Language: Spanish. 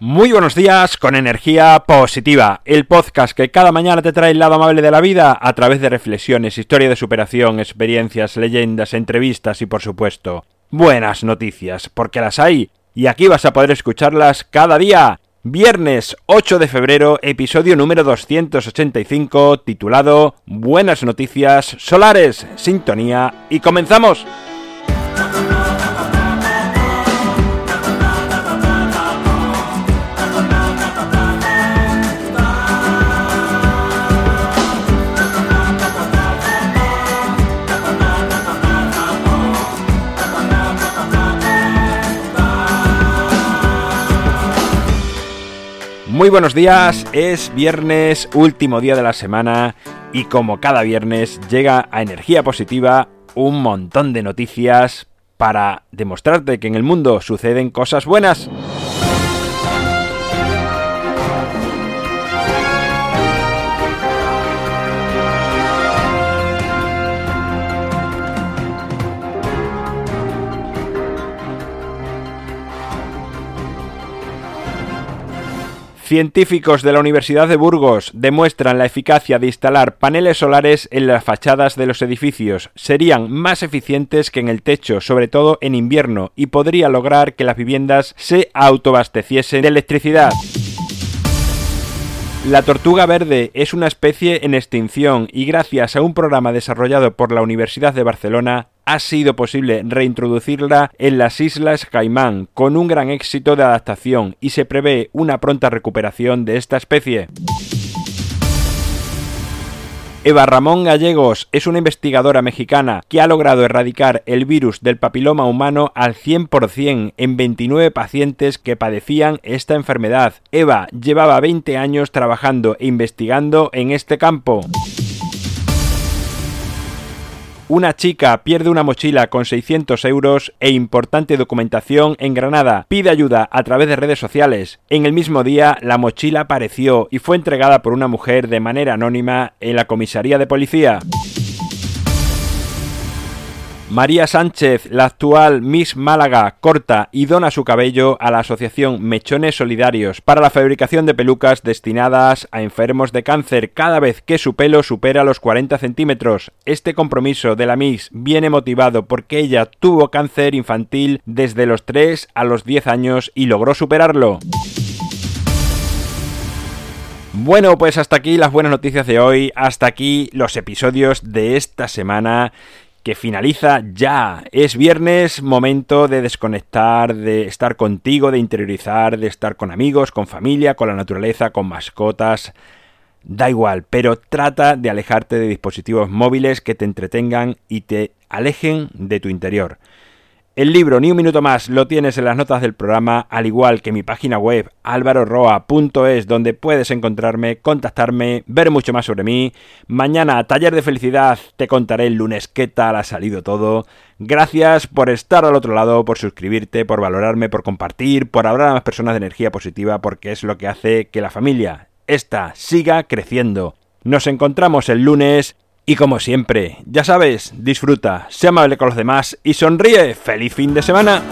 Muy buenos días con energía positiva, el podcast que cada mañana te trae el lado amable de la vida a través de reflexiones, historia de superación, experiencias, leyendas, entrevistas y por supuesto, buenas noticias, porque las hay y aquí vas a poder escucharlas cada día. Viernes 8 de febrero, episodio número 285, titulado Buenas noticias solares, sintonía y comenzamos. Muy buenos días, es viernes, último día de la semana y como cada viernes llega a Energía Positiva un montón de noticias para demostrarte que en el mundo suceden cosas buenas. Científicos de la Universidad de Burgos demuestran la eficacia de instalar paneles solares en las fachadas de los edificios. Serían más eficientes que en el techo, sobre todo en invierno, y podría lograr que las viviendas se autoabasteciesen de electricidad. La tortuga verde es una especie en extinción y gracias a un programa desarrollado por la Universidad de Barcelona ha sido posible reintroducirla en las Islas Caimán con un gran éxito de adaptación y se prevé una pronta recuperación de esta especie. Eva Ramón Gallegos es una investigadora mexicana que ha logrado erradicar el virus del papiloma humano al 100% en 29 pacientes que padecían esta enfermedad. Eva llevaba 20 años trabajando e investigando en este campo. Una chica pierde una mochila con 600 euros e importante documentación en Granada. Pide ayuda a través de redes sociales. En el mismo día, la mochila apareció y fue entregada por una mujer de manera anónima en la comisaría de policía. María Sánchez, la actual Miss Málaga, corta y dona su cabello a la asociación Mechones Solidarios para la fabricación de pelucas destinadas a enfermos de cáncer cada vez que su pelo supera los 40 centímetros. Este compromiso de la Miss viene motivado porque ella tuvo cáncer infantil desde los 3 a los 10 años y logró superarlo. Bueno, pues hasta aquí las buenas noticias de hoy, hasta aquí los episodios de esta semana que finaliza ya. Es viernes, momento de desconectar, de estar contigo, de interiorizar, de estar con amigos, con familia, con la naturaleza, con mascotas. Da igual, pero trata de alejarte de dispositivos móviles que te entretengan y te alejen de tu interior. El libro Ni un minuto más lo tienes en las notas del programa, al igual que mi página web alvaroroa.es, donde puedes encontrarme, contactarme, ver mucho más sobre mí. Mañana, taller de felicidad, te contaré el lunes qué tal ha salido todo. Gracias por estar al otro lado, por suscribirte, por valorarme, por compartir, por hablar a más personas de energía positiva, porque es lo que hace que la familia, esta, siga creciendo. Nos encontramos el lunes y como siempre, ya sabes, disfruta, sea amable con los demás y sonríe. ¡Feliz fin de semana!